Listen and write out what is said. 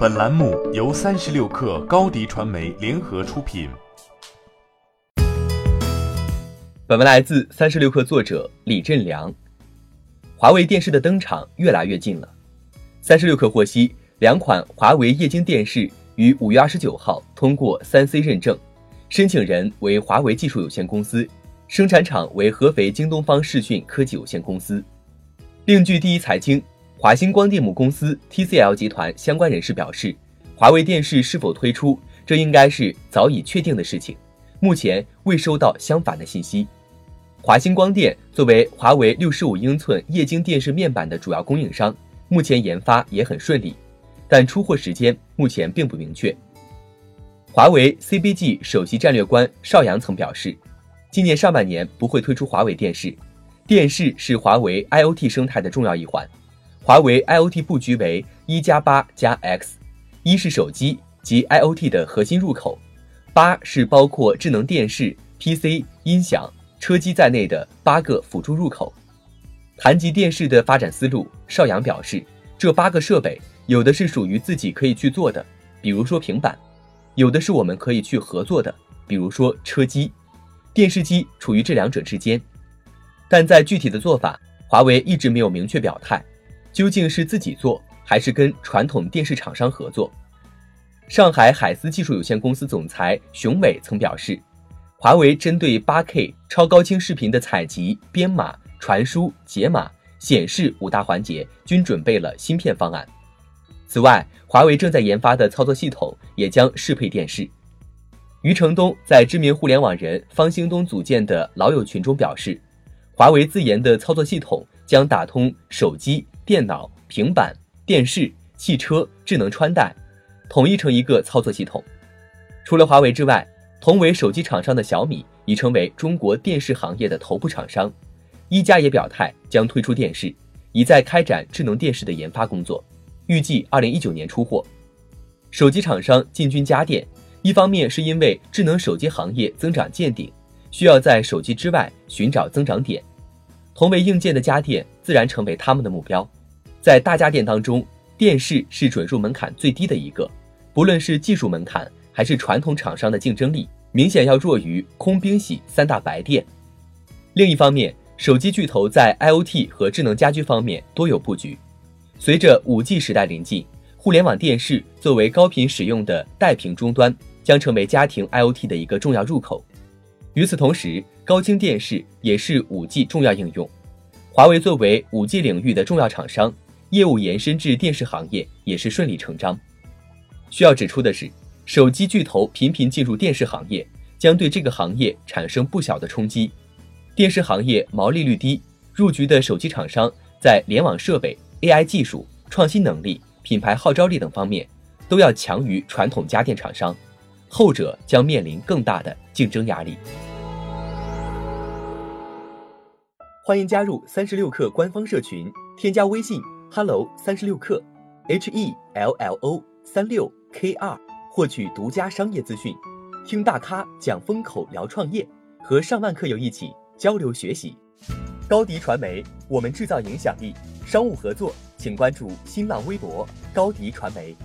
本栏目由三十六氪高低传媒联合出品。本文来自三十六氪作者李振良。华为电视的登场越来越近了。三十六氪获悉，两款华为液晶电视于五月二十九号通过三 C 认证，申请人为华为技术有限公司，生产厂为合肥京东方视讯科技有限公司。另据第一财经。华星光电母公司 TCL 集团相关人士表示，华为电视是否推出，这应该是早已确定的事情，目前未收到相反的信息。华星光电作为华为六十五英寸液晶电视面板的主要供应商，目前研发也很顺利，但出货时间目前并不明确。华为 CBG 首席战略官邵阳曾表示，今年上半年不会推出华为电视，电视是华为 IoT 生态的重要一环。华为 IoT 布局为一加八加 X，一是手机及 IoT 的核心入口，八是包括智能电视、PC、音响、车机在内的八个辅助入口。谈及电视的发展思路，邵阳表示，这八个设备有的是属于自己可以去做的，比如说平板；有的是我们可以去合作的，比如说车机。电视机处于这两者之间，但在具体的做法，华为一直没有明确表态。究竟是自己做还是跟传统电视厂商合作？上海海思技术有限公司总裁熊伟曾表示，华为针对 8K 超高清视频的采集、编码、传输、解码、显示五大环节均准备了芯片方案。此外，华为正在研发的操作系统也将适配电视。余承东在知名互联网人方兴东组建的老友群中表示，华为自研的操作系统将打通手机。电脑、平板、电视、汽车、智能穿戴，统一成一个操作系统。除了华为之外，同为手机厂商的小米已成为中国电视行业的头部厂商。一加也表态将推出电视，已在开展智能电视的研发工作，预计二零一九年出货。手机厂商进军家电，一方面是因为智能手机行业增长见顶，需要在手机之外寻找增长点，同为硬件的家电自然成为他们的目标。在大家电当中，电视是准入门槛最低的一个，不论是技术门槛还是传统厂商的竞争力，明显要弱于空冰洗三大白电。另一方面，手机巨头在 IoT 和智能家居方面多有布局。随着 5G 时代临近，互联网电视作为高频使用的带屏终端，将成为家庭 IoT 的一个重要入口。与此同时，高清电视也是 5G 重要应用。华为作为 5G 领域的重要厂商。业务延伸至电视行业也是顺理成章。需要指出的是，手机巨头频频进入电视行业，将对这个行业产生不小的冲击。电视行业毛利率低，入局的手机厂商在联网设备、AI 技术、创新能力、品牌号召力等方面都要强于传统家电厂商，后者将面临更大的竞争压力。欢迎加入三十六氪官方社群，添加微信。Hello 三十六克，H E L L O 三六 K 二，获取独家商业资讯，听大咖讲风口，聊创业，和上万客友一起交流学习。高迪传媒，我们制造影响力。商务合作，请关注新浪微博高迪传媒。